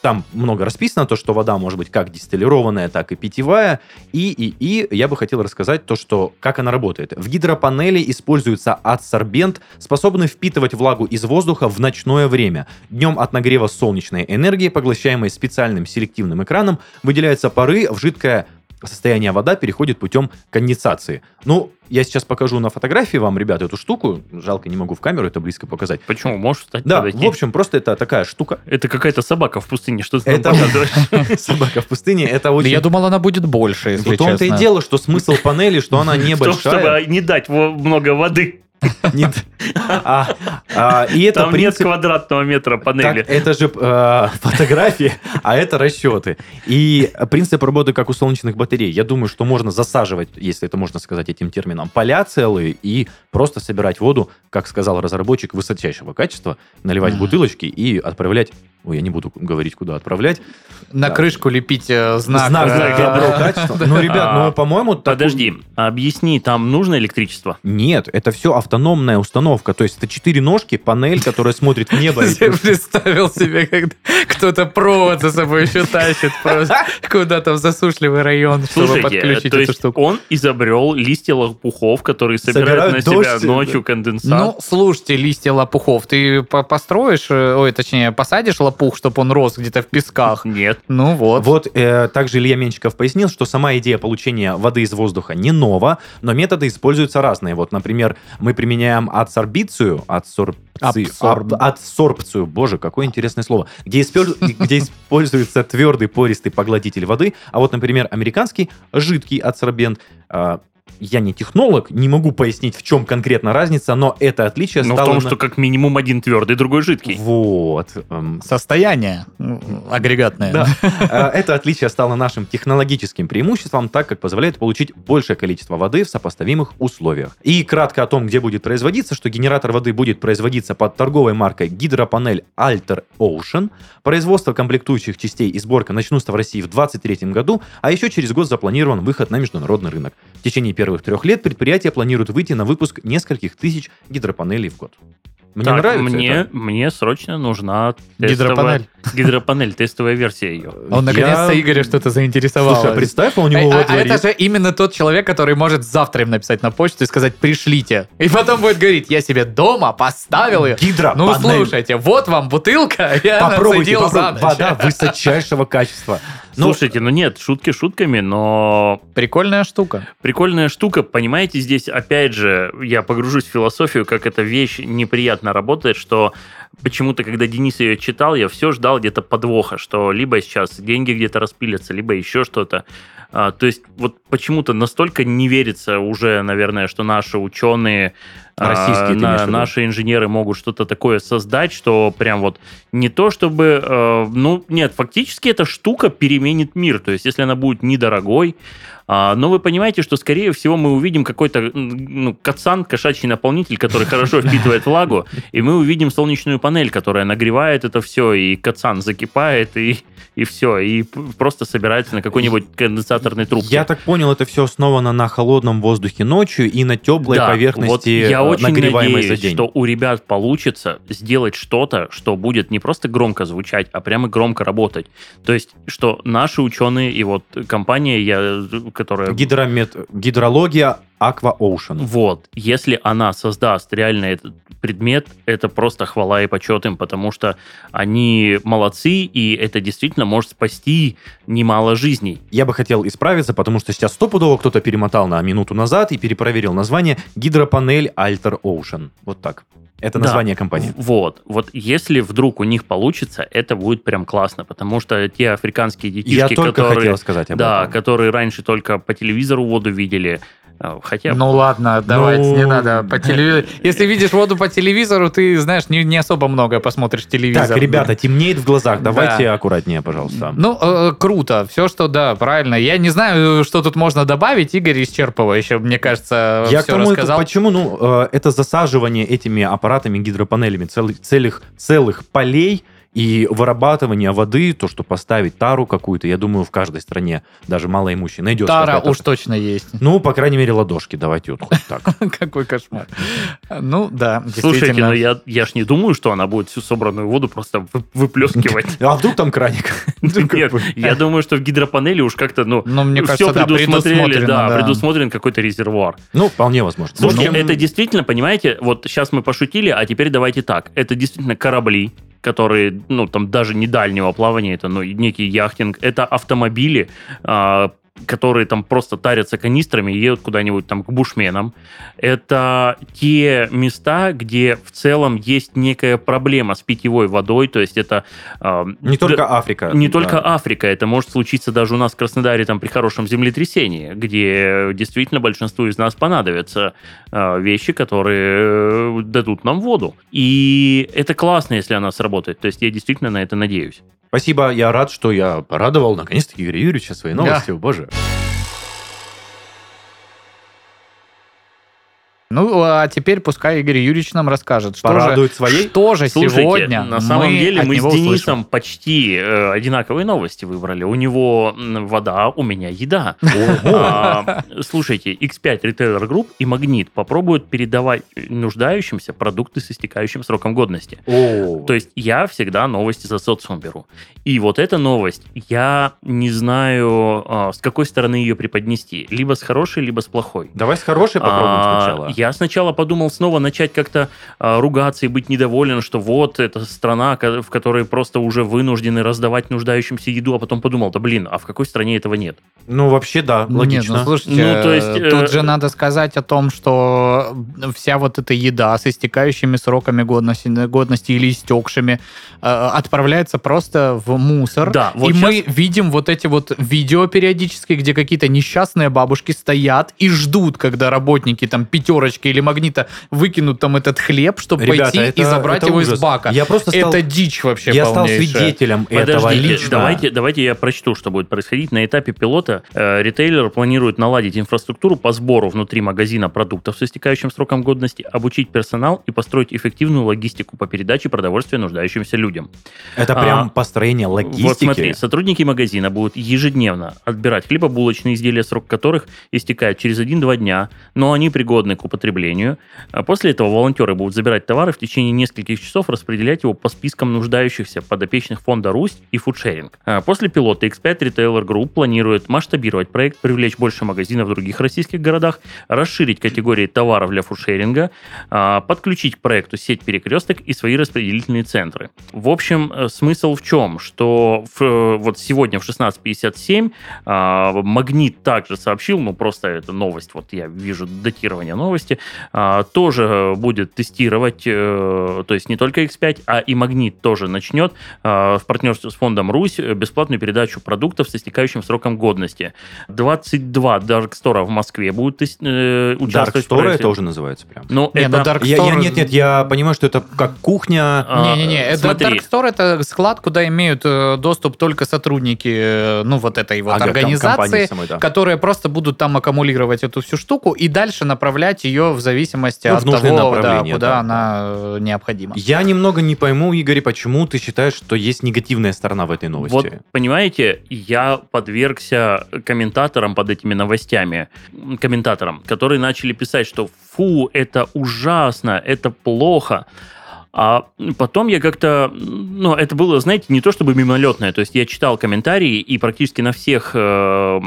там много расписано, то, что вода может быть как дистиллированная, так и питьевая. И, и, и я бы хотел рассказать то, что как она работает. В гидропанели используется адсорбент, способный впитывать влагу из воздуха в ночное время. Днем от нагрева солнечной энергии, поглощаемой специальным селективным экраном, выделяются пары, в жидкое состояние вода переходит путем конденсации. Ну, я сейчас покажу на фотографии вам, ребята, эту штуку. Жалко, не могу в камеру это близко показать. Почему? Можешь встать, Да, подойти? в общем, просто это такая штука. Это какая-то собака в пустыне, что ты Это показываешь? собака в пустыне. Это очень Я думал, она будет больше, если В том-то и дело, что смысл панели, что она небольшая. чтобы не дать много воды. Нет. А, а, И это Там нет принцип... квадратного метра Так, панели. это же э, фотографии, а это расчеты. И принцип работы как у солнечных батарей. Я думаю, что можно засаживать, если это можно сказать этим термином, поля целые и просто собирать воду, как сказал разработчик, высочайшего качества, наливать бутылочки и отправлять... Ой, я не буду говорить, куда отправлять. На Да. крышку лепить э, знак. Знак э, доброго качества. Ну, ребят, ну, А, по-моему... такой- Подожди, объясни, там нужно электричество? Нет, это все автономная установка. То есть это четыре ножки, панель, которая смотрит в небо. и Я представил себе, когда кто-то провод за собой еще тащит просто куда-то в засушливый район, чтобы Слушайте, подключить то эту есть штуку. он изобрел листья лопухов, которые собирают на себя ночью конденсат. Ну, слушайте, листья лопухов, ты по- построишь, э, ой, точнее, посадишь лопух, чтобы он рос где-то в песках. Нет. Ну вот. Вот э, также Илья Менчиков пояснил, что сама идея получения воды из воздуха не нова, но методы используются разные. Вот, например, мы применяем адсорбицию, адсорбцию, Абсорб- ад- адсорбцию, боже, какое интересное слово, где, испер- где используется твердый пористый поглотитель воды, а вот, например, американский жидкий адсорбент. а, я не технолог, не могу пояснить, в чем конкретно разница, но это отличие Но в стало... том, на- что как минимум один твердый, другой жидкий. Вот. эм, Состояние агрегатное. Да. Э, Это отличие стало нашим технологическим преимуществом, так как позволяет получить большее количество воды в сопоставимых условиях. И кратко о том, где будет производиться, что генератор воды будет производиться под торговой маркой гидропанель Alter Ocean. Производство комплектующих частей и сборка начнутся в России в 2023 году, а еще через год запланирован выход на международный рынок. В течение первых трех лет предприятие планирует выйти на выпуск нескольких тысяч гидропанелей в год. Мне Так, нравится мне, это. мне срочно нужна Гидропанель. тестовая- гидропанель, тестовая версия ее. Он наконец-то Игоря что-то заинтересовало. Слушай, а представь, у него а- во а это же именно тот человек, который может завтра им написать на почту и сказать «пришлите». И потом будет говорить «я себе дома поставил ее». Гидропанель. Ну, слушайте, вот вам бутылка, я Попробуйте, попробуйте. Вода высочайшего качества. Ну, Слушайте, ну нет, шутки шутками, но Прикольная штука. прикольная штука. Понимаете, здесь опять же я погружусь в философию, как эта вещь неприятно работает, что почему-то, когда Денис ее читал, я все ждал где-то подвоха, что либо сейчас деньги где-то распилятся, либо еще что-то. А, то есть вот почему-то настолько не верится уже, наверное, что наши ученые, Российские, ты на- наши инженеры могут что-то такое создать, что прям вот не то чтобы, э, ну нет, фактически эта штука переменит мир. То есть если она будет недорогой, а, но вы понимаете, что, скорее всего, мы увидим какой-то ну, кацан, кошачий наполнитель, который хорошо впитывает влагу, и мы увидим солнечную панель, которая нагревает это все, и кацан закипает, и, и все, и просто собирается на какой-нибудь конденсаторной трубке. Я так понял, это все основано на холодном воздухе ночью и на теплой Да, поверхности, вот я э, очень нагреваемой надеюсь, за день. что у ребят получится сделать что-то, что будет не просто громко звучать, а прямо громко работать. То есть, что наши ученые и вот компания, я, которая... Гидромет... Гидрология Aqua Ocean. Вот, если она создаст реально этот предмет, это просто хвала и почет им, потому что они молодцы, и это действительно может спасти немало жизней. Я бы хотел исправиться, потому что сейчас стопудово кто-то перемотал на минуту назад и перепроверил название гидропанель Alter Ocean. Вот так. Это Да. название компании. В- Вот, вот если вдруг у них получится, это будет прям классно, потому что те африканские детишки, Я только которые, хотел сказать об да, этом. которые раньше только по телевизору воду видели, хотя Ну ладно, давайте, Ну, не надо по телевизору. Если видишь воду по телевизору, ты, знаешь, не, не особо много посмотришь телевизор. Так, ребята, темнеет в глазах. Давайте Да. аккуратнее, пожалуйста. Ну, э, круто. Все, что да, правильно. Я не знаю, что тут можно добавить. Игорь исчерпывающе, мне кажется, Я к все тому, это рассказал. почему, ну, э, это засаживание этими аппаратами, гидропанелями целых, целых, целых полей и вырабатывание воды, то, что поставить тару какую-то, я думаю, в каждой стране, даже малоимущей, найдется. Тара уж точно есть. Ну, по крайней мере, ладошки, давайте вот хоть так. Какой кошмар. Ну, да, Слушайте, действительно. ну я, я ж не думаю, что она будет всю собранную воду просто вы- выплескивать. А вдруг там краник? Нет, я думаю, что в гидропанели уж как-то, ну, Ну, мне все предусмотрели, предусмотрено, да, предусмотрен какой-то резервуар. Ну, вполне возможно. Слушайте, это действительно, понимаете, вот сейчас мы пошутили, а теперь давайте так. Это действительно корабли, которые, ну, там даже не дальнего плавания, это, ну, некий яхтинг. Это автомобили, а, которые там просто тарятся канистрами и едут куда-нибудь там к бушменам. Это те места, где в целом есть некая проблема с питьевой водой, то есть это... а, Не только Африка. не да. только Африка, это может случиться даже у нас в Краснодаре там при хорошем землетрясении, где действительно большинству из нас понадобятся э, вещи, которые э, дадут нам воду. И это классно, если она сработает. То есть я действительно на это надеюсь. Спасибо, я рад, что я порадовал наконец-таки Юрия Юрьевича своей Да. новостью. Боже. Ну, а теперь пускай Игорь Юрьевич нам расскажет, что Порадует же, своей? что же Слушайте, сегодня на самом мы деле мы с Денисом услышим. почти э, одинаковые новости выбрали. У него вода, у меня еда. А, Слушайте, X5 Retailer Group и Магнит попробуют передавать нуждающимся продукты с истекающим сроком годности. О. То есть я всегда новости за социум беру. И вот эта новость, я не знаю, а, с какой стороны ее преподнести. Либо с хорошей, либо с плохой. Давай с хорошей попробуем А, сначала. Я сначала подумал снова начать как-то а, ругаться и быть недоволен, что вот это страна, в которой просто уже вынуждены раздавать нуждающимся еду, а потом подумал, да блин, а в какой стране этого нет? Ну, вообще, да, логично. Нет, ну, слушайте, Ну, то есть, э, э, тут же надо сказать о том, что вся вот эта еда с истекающими сроками годности, годности или истекшими э, отправляется просто в мусор. Да, вот и щас- мы видим вот эти вот видео периодически, где какие-то несчастные бабушки стоят и ждут, когда работники там пятерочки или магнита выкинут там этот хлеб, чтобы Ребята, пойти это- и забрать это его ужас. из бака. Я просто стал, Это дичь вообще я стал полнейшая. свидетелем этого Подождите, лично. Давайте, давайте я прочту, что будет происходить. На этапе пилота э, ритейлер планирует наладить инфраструктуру по сбору внутри магазина продуктов с истекающим сроком годности, обучить персонал и построить эффективную логистику по передаче продовольствия нуждающимся людям. Это А, прям построение логистики. Вот смотри, сотрудники магазина будут ежедневно отбирать хлебобулочные изделия, срок которых истекает через 1-2 дня, но они пригодны к потреблению. А После этого волонтеры будут забирать товары в течение нескольких часов, распределять его по спискам нуждающихся подопечных фонда «Русь» и фудшеринг. А После пилота X5 Retailer Group планирует масштабировать проект, привлечь больше магазинов в других российских городах, расширить категории товаров для фудшеринга, а, подключить к проекту сеть перекресток и свои распределительные центры. В общем, э, смысл в чем? Что в, э, вот сегодня в 16.57 а, Магнит также сообщил, ну просто это новость, вот я вижу датирование новости, а, тоже будет тестировать, э, то есть не только X5, а и Магнит тоже начнет а, в партнерстве с фондом Русь бесплатную передачу продуктов с истекающим сроком годности. 22 Dark Store в Москве будут тес- э, Dark участвовать в Store это уже называется прям. Ну, Не, это... ну, Dark Я, я- Store- нет, нет, я понимаю, что это как кухня. А, Не-не-не, это смотри. Dark Store это склад, куда имеют э, доступ только сотрудники, э, ну, вот этой вот Ага, организации, самой, да. которые просто будут там аккумулировать эту всю штуку и дальше направлять ее в зависимости Ну, в от того, да, куда да. она э, необходима. Я немного не пойму, Игорь, почему ты считаешь, что есть негативная сторона в этой новости? Вот, понимаете, я подвергся комментаторам под этими новостями, комментаторам, которые начали писать, что фу, это ужасно, это плохо. А потом я как-то, ну, это было, знаете, не то чтобы мимолетное, то есть я читал комментарии, и практически на всех э,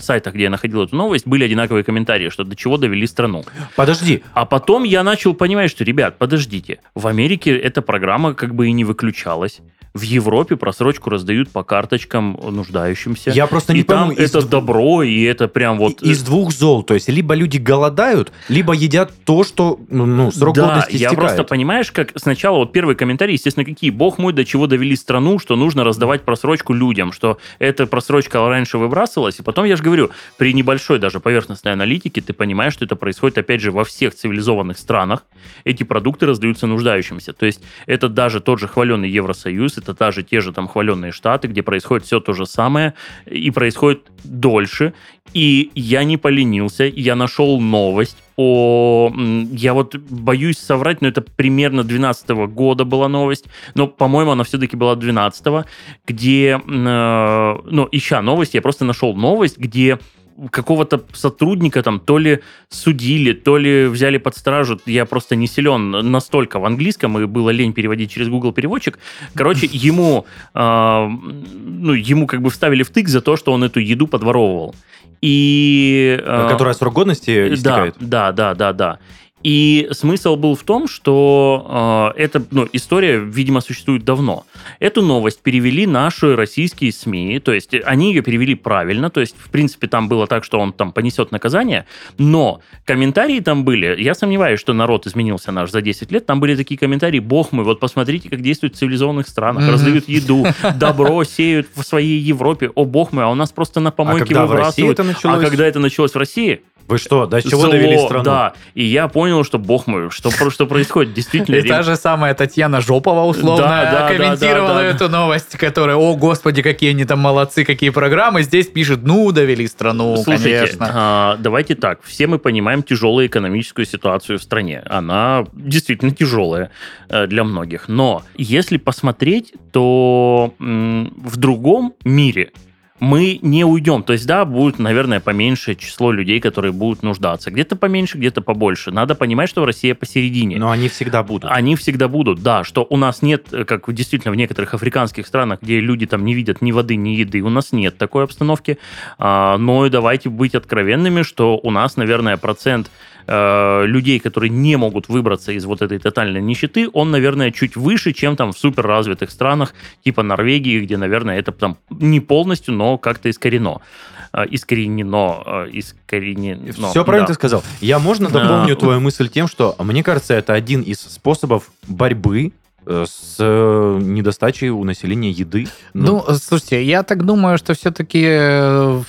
сайтах, где я находил эту новость, были одинаковые комментарии, что до чего довели страну. Подожди, А потом я начал понимать, что, ребят, подождите, в Америке эта программа как бы и не выключалась. В Европе просрочку раздают по карточкам нуждающимся. я просто и не там пойму, из, это добро, и это прям вот... из двух зол, то есть либо люди голодают, либо едят то, что ну, ну, срок да, годности я истекает. просто, понимаешь, как сначала вот первый комментарий, естественно, какие? Бог мой, до чего довели страну, что нужно раздавать просрочку людям, что эта просрочка раньше выбрасывалась, и потом, я же говорю, при небольшой даже поверхностной аналитике ты понимаешь, что это происходит, опять же, во всех цивилизованных странах, эти продукты раздаются нуждающимся. То есть это даже тот же хваленный Евросоюз, это даже те же там хваленные Штаты, где происходит все то же самое, и происходит дольше, и я не поленился, я нашел новость о... Я вот боюсь соврать, но это примерно 12 года была новость, но, по-моему, она все-таки была 12 где... э, Ну, ища новость, я просто нашел новость, где какого-то сотрудника там то ли судили, то ли взяли под стражу. Я просто не силен настолько в английском, и было лень переводить через Google переводчик. Короче, ему, э, ну, ему как бы вставили в тык за то, что он эту еду подворовывал. И... э, Которая срок годности истекает. да, да, да, да, да. И смысл был в том, что э, эта ну, история, видимо, существует давно. Эту новость перевели наши российские СМИ, то есть они ее перевели правильно, то есть, в принципе, там было так, что он там понесет наказание, но комментарии там были, я сомневаюсь, что народ изменился наш за 10 лет, там были такие комментарии, бог мой, вот посмотрите, как действуют в цивилизованных странах, Мгм. раздают еду, добро сеют в своей Европе, о бог мой, а у нас просто на А помойке России выбрасывают. А когда это началось в России, Вы что, до чего зло, довели страну? Да, и я понял, что, бог мой, что, что происходит действительно. И та же самая Татьяна Жопова условно Да, да, комментировала да, эту новость, которая, о господи, какие они там молодцы, какие программы. Здесь пишет, ну, довели страну, Слушайте, конечно. а, давайте так. Все мы понимаем тяжелую экономическую ситуацию в стране. Она действительно тяжелая э, для многих. Но если посмотреть, то в другом мире мы не уйдем. То есть, да, будет, наверное, поменьше число людей, которые будут нуждаться. Где-то поменьше, где-то побольше. Надо понимать, что Россия посередине. Но они всегда будут. Они всегда будут, да, что у нас нет, э, как действительно в некоторых африканских странах, где люди там не видят ни воды, ни еды, у нас нет такой обстановки. А, но и давайте быть откровенными, что у нас, наверное, процент э, людей, которые не могут выбраться из вот этой тотальной нищеты, он, наверное, чуть выше, чем там в суперразвитых странах, типа Норвегии, где, наверное, это там не полностью, но как-то искорено. Э, Искоренено, э, искоренено. Все правильно да. ты сказал. Я можно дополню твою мысль тем, что мне кажется, это один из способов борьбы с э, недостачей у населения еды. Ну, слушайте, я так думаю, что все-таки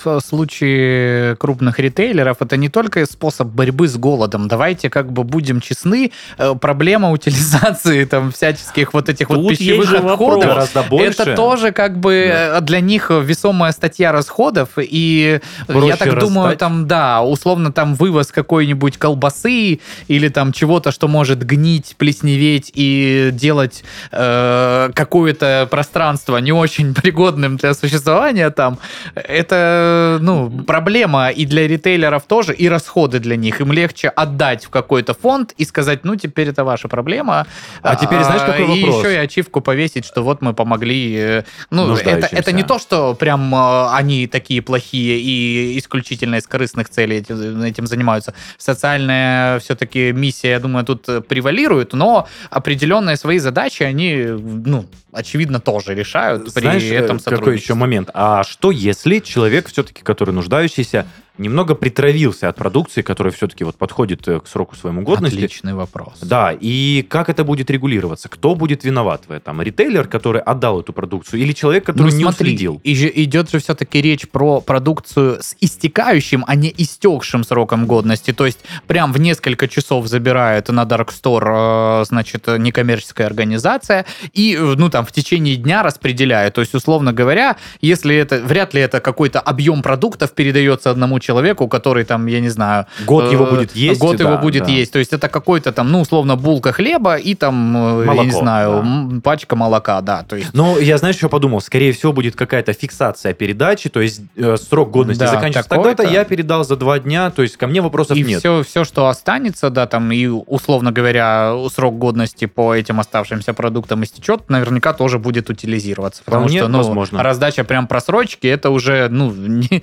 в случае крупных ритейлеров это не только способ борьбы с голодом. Давайте как бы будем честны, э, проблема утилизации там всяких вот этих вот Тут есть пищевых отходов, это тоже как бы Да. э, для них весомая статья расходов, и я Проще так думаю, раздать. там, да, условно там вывоз какой-нибудь колбасы или там чего-то, что может гнить, плесневеть и делать сделать э, какое-то пространство не очень пригодным для существования там, это, ну, проблема и для ритейлеров тоже, и расходы для них. Им легче отдать в какой-то фонд и сказать, ну, теперь это ваша проблема. А теперь знаешь, какой И вопрос? еще и ачивку повесить, что вот мы помогли. э, Ну, это, это не то, что прям э, они такие плохие и исключительно из корыстных целей этим, этим занимаются. Социальная все-таки миссия, я думаю, тут э, превалирует, но определенные свои задачи они, ну, очевидно, тоже решают при Знаешь, э, этом какой еще момент? А что если человек все-таки, который нуждающийся, немного притравился от продукции, которая все-таки вот подходит э, к сроку своему годности? Отличный вопрос. Да, и как это будет регулироваться? Кто будет виноват в этом? Ритейлер, который отдал эту продукцию, или человек, который Ну, не смотри, уследил? и же- идет же все-таки речь про продукцию с истекающим, а не истекшим сроком годности. То есть прям в несколько часов забирает на Dark Store, э, значит, некоммерческая организация, и, ну, там, в течение дня распределяет. То есть, условно говоря, если это, вряд ли это какой-то объем продуктов передается одному человеку, который там, я не знаю... Год его э, будет есть? Год да, его будет да. есть. То есть это какой-то там, ну, условно, булка хлеба и там, э, я не Молоко, знаю, да. пачка молока, да. То есть Но я, знаешь, еще подумал, скорее всего, будет какая-то фиксация передачи, то есть э, срок годности Да, заканчивается тогда-то, я передал за два дня, то есть ко мне вопросов и нет. все, все, что останется, да, там, и, условно говоря, срок годности по этим оставшимся продуктам истечет, наверняка тоже будет утилизироваться. Потому Вполне что, ну, возможно. раздача прям просрочки, это уже, ну, не,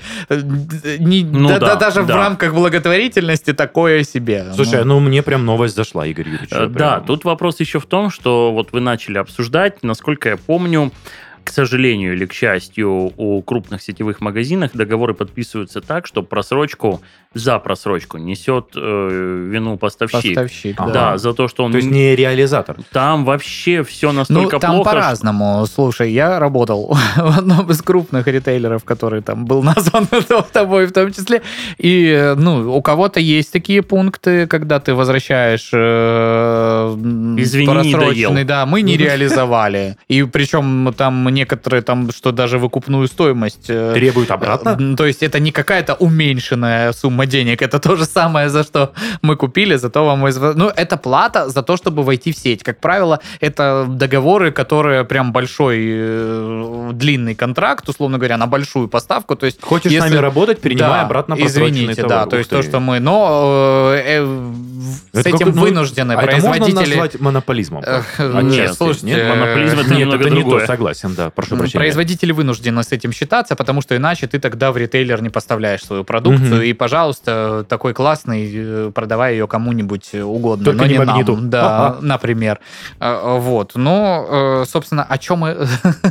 не- Ну да, да, да, даже в да. рамках благотворительности такое себе. Слушай, Ну, ну мне прям новость зашла, Игорь Юрьевич. Э, Да, тут вопрос еще в том, что вот вы начали обсуждать, насколько я помню, к сожалению или к счастью, у крупных сетевых магазинах договоры подписываются так, что просрочку за просрочку несет э, вину поставщик. поставщик, да. Да, за то, что он... То есть не реализатор. Там вообще все Ну, настолько там плохо, что- по-разному. Слушай, я работал в одном из крупных ритейлеров, который там был назван тобой в том числе. И, ну, у кого-то есть такие пункты, когда ты возвращаешь э, Извини, не просроченный, доел. да, мы не реализовали. И причем там некоторые там, что даже выкупную стоимость э, Требуют обратно? Э, То есть это не какая-то уменьшенная сумма денег, это то же самое, за что мы купили, зато вам... Ну, это плата за то, чтобы войти в сеть. Как правило, это договоры, которые прям большой, э, длинный контракт, условно говоря, на большую поставку. То есть Хочешь если- с нами работать, принимай Да, обратно Извините, товар. да, то есть ты. то, что мы... Но э, э, с Это этим как- ну, вынуждены а это можно производители... назвать монополизмом? Эх, Отчасти. слушайте, Нет, монополизм это Нет, немного это не другое. то, согласен, да, прошу прощения. Производители вынуждены с этим считаться, потому что иначе ты тогда в ритейлер не поставляешь свою продукцию. Мгм. И, пожалуйста, такой клой, э, продавай ее кому-нибудь угодно, Только но не не, магниту. нам. Да, Ага. например. Э, Вот. Но, э, собственно, о чем мы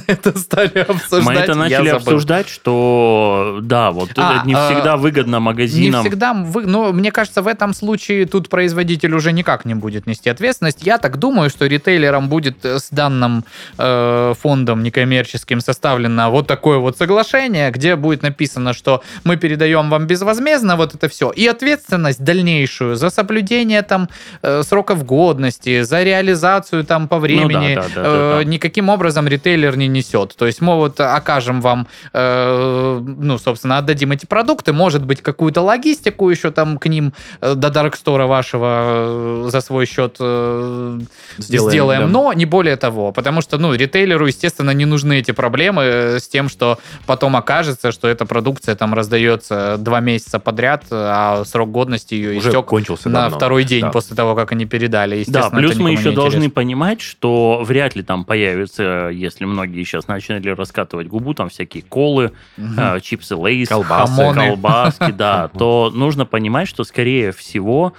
это стали обсуждать? Мы это начали обсуждать, что да, вот А, это не а, всегда выгодно Не магазинам. всегда, вы, но мне кажется, в этом случае тут производитель уже никак не будет нести ответственность. Я так думаю, что ритейлерам будет с данным э, фондом некоммерческим составлено вот такое вот соглашение, где будет написано, что мы передаем вам безвозмездно вот это все, и ответственность дальнейшую за соблюдение там э, сроков годности, за реализацию там по времени Ну да, да, да, э, да, да. никаким образом ритейлер не несет. То есть мы вот окажем вам, э, ну, собственно, отдадим эти продукты, может быть, какую-то логистику еще там к ним э, до Store вашего э, за свой счет э, Сделаем, сделаем, да. но не более того, потому что, ну, ритейлеру, естественно, не нужны эти проблемы э, с тем, что потом окажется, что эта продукция там раздается два месяца подряд, а срок годности ее Уже истек кончился на давно. второй день Да. после того, как они передали. Да, плюс мы еще должны интересно. понимать, что вряд ли там появится, если многие сейчас начали раскатывать губу, там всякие колы, Мгм. э, чипсы лейс, Колбасы. Хамоны. колбаски, да, то нужно понимать, что, скорее всего,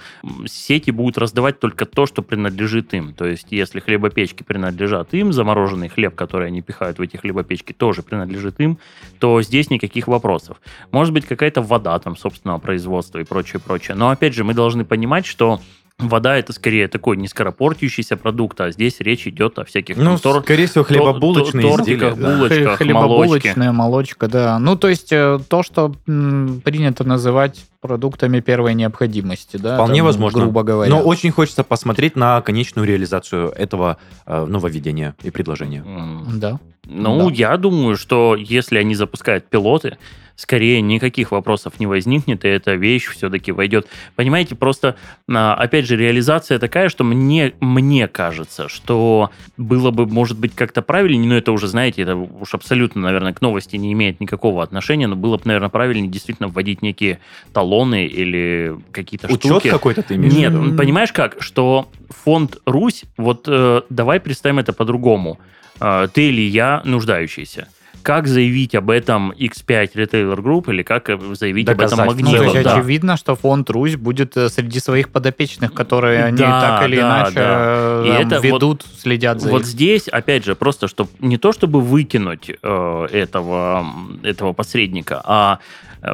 сети будут раздавать только то, что принадлежит им. То есть, если хлебопечки принадлежат им, замороженный хлеб, который они пихают в эти хлебопечки, тоже принадлежит им, то здесь никаких вопросов. Может быть, какая-то вода там собственного производства и прочее, прочее. Но, опять же, мы должны понимать, что Вода это скорее такой не скоропортящийся продукт, а здесь речь идет о всяких Ну, тор- скорее всего, хлебобулочные тор- изделия. тортиках, да. булочках, Хле- молочке. Хлебобулочная молочка, да. Ну, то есть э, то, что м, принято называть продуктами первой необходимости, да? Вполне там, возможно. Грубо говоря. Но очень хочется посмотреть на конечную реализацию этого э, нововведения и предложения. М, Да. Ну, Да. я думаю, что если они запускают пилоты, скорее никаких вопросов не возникнет, и эта вещь все-таки войдет. Понимаете, просто, а, опять же, реализация такая, что мне, мне кажется, что было бы, может быть, как-то правильнее, но это уже, знаете, это уж абсолютно, наверное, к новости не имеет никакого отношения, но было бы, наверное, правильнее действительно вводить некие талоны или какие-то Учет штуки. какой-то ты имеешь? Нет, понимаешь как, что фонд Русь, вот э, давай представим это по-другому. Э, ты или я нуждающийся. Как заявить об этом X5 Retailer Group или как заявить об этом Доказать. Ну, то Магнилов? есть да. очевидно, что фонд Русь будет э, среди своих подопечных, которые они Да, так или да, иначе да. э, И там это вот- ведут, следят за Вот их. здесь, опять же, просто чтобы не то чтобы выкинуть э, этого, этого посредника, а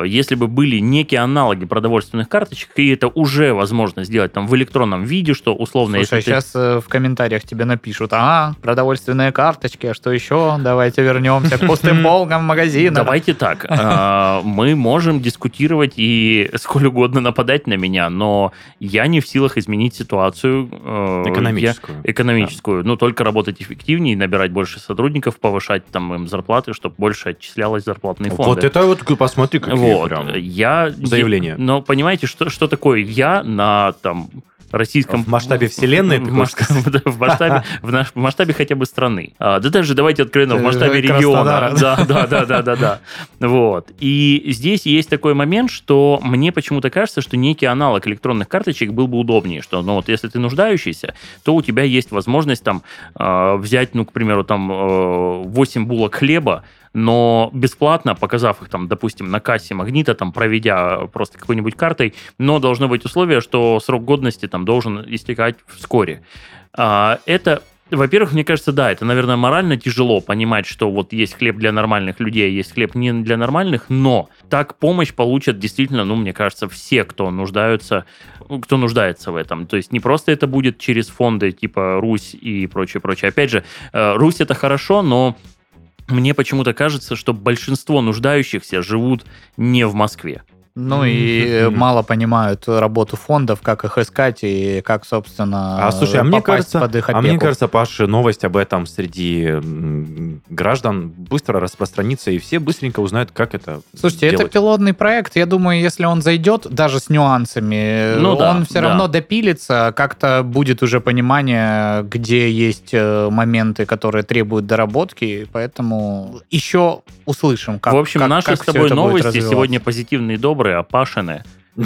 если бы были некие аналоги продовольственных карточек, и это уже возможно сделать там в электронном виде, что условно, Слушай, если ты- сейчас э, в комментариях тебе напишут, а, продовольственные карточки, а что еще? Давайте вернемся к пустым полкам магазина. Давайте так. э, Мы можем дискутировать и сколь угодно нападать на меня, но я не в силах изменить ситуацию э, я- Экономическую. экономическую. Ну, только работать эффективнее, набирать больше сотрудников, повышать там им зарплаты, чтобы больше отчислялось зарплатные фонды. Вот это вот посмотри, какие Вот. прям. Я... заявления. Но понимаете, что, что такое я на там российском... В масштабе вселенной, в, масштабе, в масштабе, в, наш- в масштабе хотя бы страны. А, да даже давайте откровенно, в Э, масштабе региона. Да, да, да, да, да, да. Вот. И здесь есть такой момент, что мне почему-то кажется, что некий аналог электронных карточек был бы удобнее, что, ну вот, если ты нуждающийся, то у тебя есть возможность там э, взять, ну, к примеру, там э, 8 булок хлеба, но бесплатно, показав их там, допустим, на кассе магнита, там, проведя просто какой-нибудь картой, но должно быть условие, что срок годности там должен истекать вскоре. А, это во-первых, мне кажется, да, это, наверное, морально тяжело понимать, что вот есть хлеб для нормальных людей, есть хлеб не для нормальных, но так помощь получат действительно, ну, мне кажется, все, кто нуждаются, кто нуждается в этом. То есть не просто это будет через фонды типа Русь и прочее, прочее. Опять же, э, Русь это хорошо, но мне почему-то кажется, что большинство нуждающихся живут не в Москве. Ну и э, мало понимают работу фондов, как их искать и как, собственно, А слушай, а мне кажется, под их а мне опеку. кажется, Паш, новость об этом среди граждан быстро распространится, и все быстренько узнают, как это Слушайте, это делать. пилотный проект. Я думаю, если он зайдет, даже с нюансами, Ну да, он все да. равно допилится. Как-то будет уже понимание, где есть э, моменты, которые требуют доработки. Поэтому еще услышим, как в общем, как- наши как с тобой это новости сегодня позитивные, добрые, а Пашины,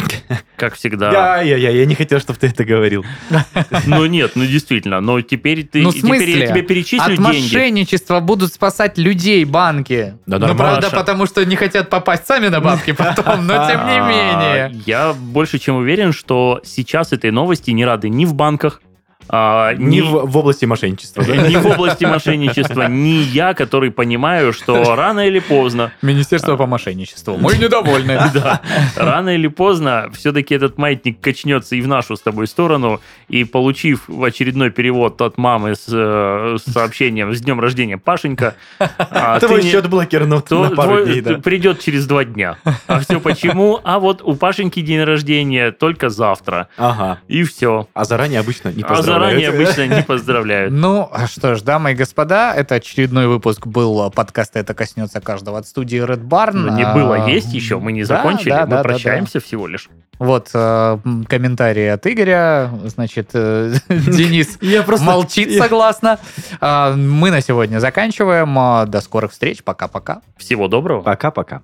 как всегда. Я, я, я, я не хотел, чтобы ты это говорил. Ну нет, ну действительно, но теперь ты, Ну, теперь я тебе перечислю От деньги. мошенничества будут спасать людей банки. Да ну, правда, Маша. потому что не хотят попасть сами на бабки потом, но тем не менее. Я больше чем уверен, что сейчас этой новости не рады ни в банках, а, Не ни, в, в области мошенничества, да? ни в области мошенничества, ни я, который понимаю, что рано или поздно, Министерство по мошенничеству. Мы недовольны. да, рано или поздно все-таки этот маятник качнется и в нашу с тобой сторону, и получив очередной перевод от мамы с, э, с сообщением «С днем рождения, Пашенька», а Твой не- счет блокирован то на пару дней, придет через два дня. А все почему? А вот у Пашеньки день рождения только завтра. Ага. И все. А заранее обычно не А поздравляют. Заранее обычно не поздравляют. Ну, а что ж, дамы и господа, это очередной выпуск был подкаста «Это коснется каждого» от студии Red Barn. Ну, Не А, было, есть еще, мы не закончили, да, мы да, прощаемся всего лишь. Вот э, комментарии от Игоря. Значит, э, Денис Я просто... молчит я- согласно. А, Мы на сегодня заканчиваем. А, До скорых встреч. Пока-пока. Всего доброго. Пока-пока.